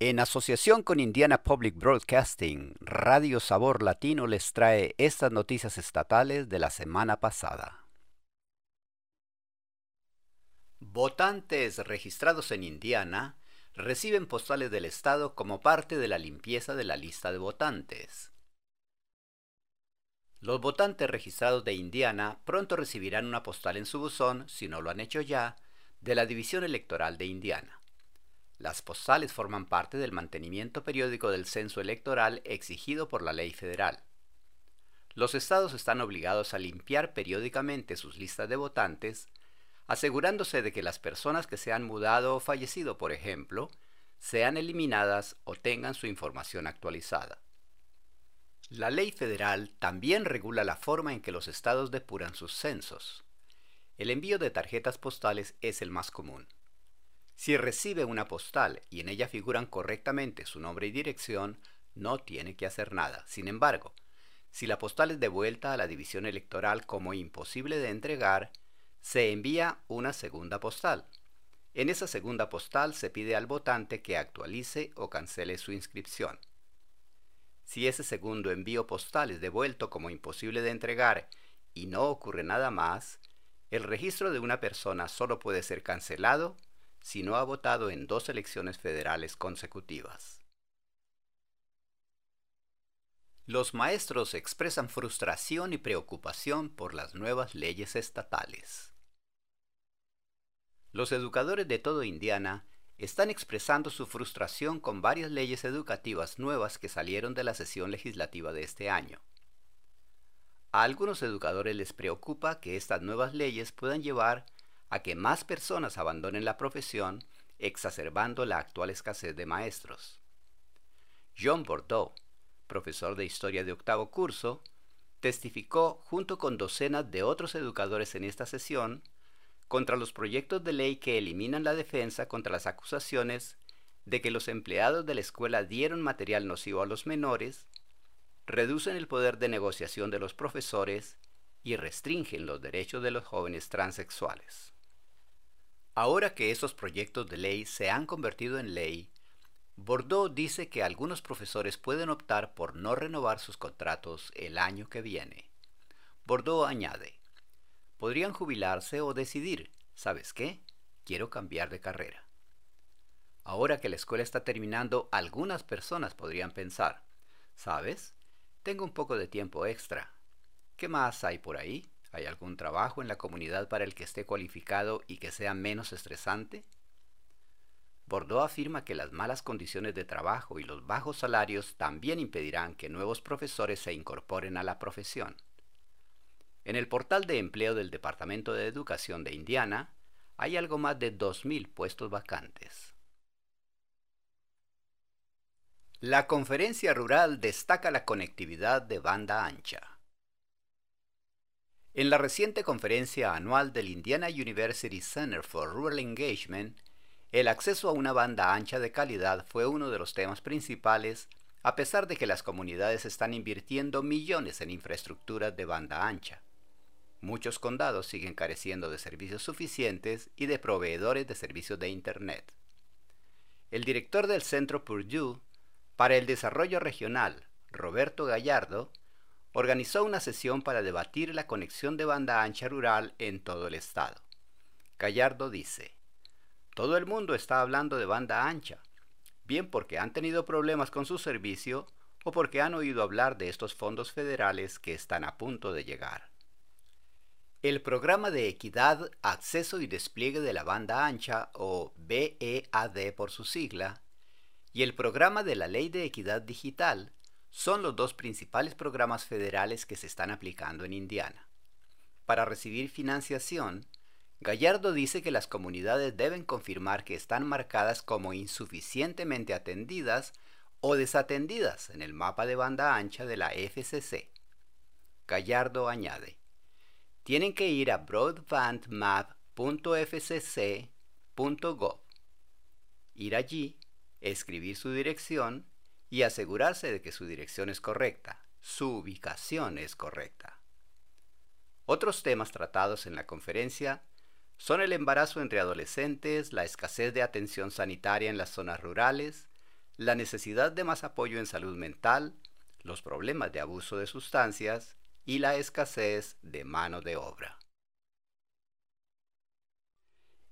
En asociación con Indiana Public Broadcasting, Radio Sabor Latino les trae estas noticias estatales de la semana pasada. Votantes registrados en Indiana reciben postales del Estado como parte de la limpieza de la lista de votantes. Los votantes registrados de Indiana pronto recibirán una postal en su buzón, si no lo han hecho ya, de la División Electoral de Indiana. Las postales forman parte del mantenimiento periódico del censo electoral exigido por la ley federal. Los estados están obligados a limpiar periódicamente sus listas de votantes, asegurándose de que las personas que se han mudado o fallecido, por ejemplo, sean eliminadas o tengan su información actualizada. La ley federal también regula la forma en que los estados depuran sus censos. El envío de tarjetas postales es el más común. Si recibe una postal y en ella figuran correctamente su nombre y dirección, no tiene que hacer nada. Sin embargo, si la postal es devuelta a la división electoral como imposible de entregar, se envía una segunda postal. En esa segunda postal se pide al votante que actualice o cancele su inscripción. Si ese segundo envío postal es devuelto como imposible de entregar y no ocurre nada más, el registro de una persona solo puede ser cancelado si no ha votado en dos elecciones federales consecutivas. Los maestros expresan frustración y preocupación por las nuevas leyes estatales. Los educadores de todo Indiana están expresando su frustración con varias leyes educativas nuevas que salieron de la sesión legislativa de este año. A algunos educadores les preocupa que estas nuevas leyes puedan llevar a que más personas abandonen la profesión, exacerbando la actual escasez de maestros. John Bordeaux, profesor de historia de octavo curso, testificó junto con docenas de otros educadores en esta sesión contra los proyectos de ley que eliminan la defensa contra las acusaciones de que los empleados de la escuela dieron material nocivo a los menores, reducen el poder de negociación de los profesores y restringen los derechos de los jóvenes transexuales. Ahora que esos proyectos de ley se han convertido en ley, Bordeaux dice que algunos profesores pueden optar por no renovar sus contratos el año que viene. Bordeaux añade, podrían jubilarse o decidir, ¿sabes qué? Quiero cambiar de carrera. Ahora que la escuela está terminando, algunas personas podrían pensar, ¿sabes? Tengo un poco de tiempo extra. ¿Qué más hay por ahí? ¿Hay algún trabajo en la comunidad para el que esté cualificado y que sea menos estresante? Bordeaux afirma que las malas condiciones de trabajo y los bajos salarios también impedirán que nuevos profesores se incorporen a la profesión. En el portal de empleo del Departamento de Educación de Indiana hay algo más de 2.000 puestos vacantes. La conferencia rural destaca la conectividad de banda ancha. En la reciente conferencia anual del Indiana University Center for Rural Engagement, el acceso a una banda ancha de calidad fue uno de los temas principales, a pesar de que las comunidades están invirtiendo millones en infraestructuras de banda ancha. Muchos condados siguen careciendo de servicios suficientes y de proveedores de servicios de Internet. El director del Centro Purdue para el Desarrollo Regional, Roberto Gallardo, organizó una sesión para debatir la conexión de banda ancha rural en todo el estado. Gallardo dice, todo el mundo está hablando de banda ancha, bien porque han tenido problemas con su servicio o porque han oído hablar de estos fondos federales que están a punto de llegar. El Programa de Equidad, Acceso y Despliegue de la Banda Ancha, o BEAD por su sigla, y el Programa de la Ley de Equidad Digital son los dos principales programas federales que se están aplicando en Indiana. Para recibir financiación, Gallardo dice que las comunidades deben confirmar que están marcadas como insuficientemente atendidas o desatendidas en el mapa de banda ancha de la FCC. Gallardo añade, tienen que ir a broadbandmap.fcc.gov, ir allí, escribir su dirección y asegurarse de que su dirección es correcta, su ubicación es correcta. Otros temas tratados en la conferencia son el embarazo entre adolescentes, la escasez de atención sanitaria en las zonas rurales, la necesidad de más apoyo en salud mental, los problemas de abuso de sustancias y la escasez de mano de obra.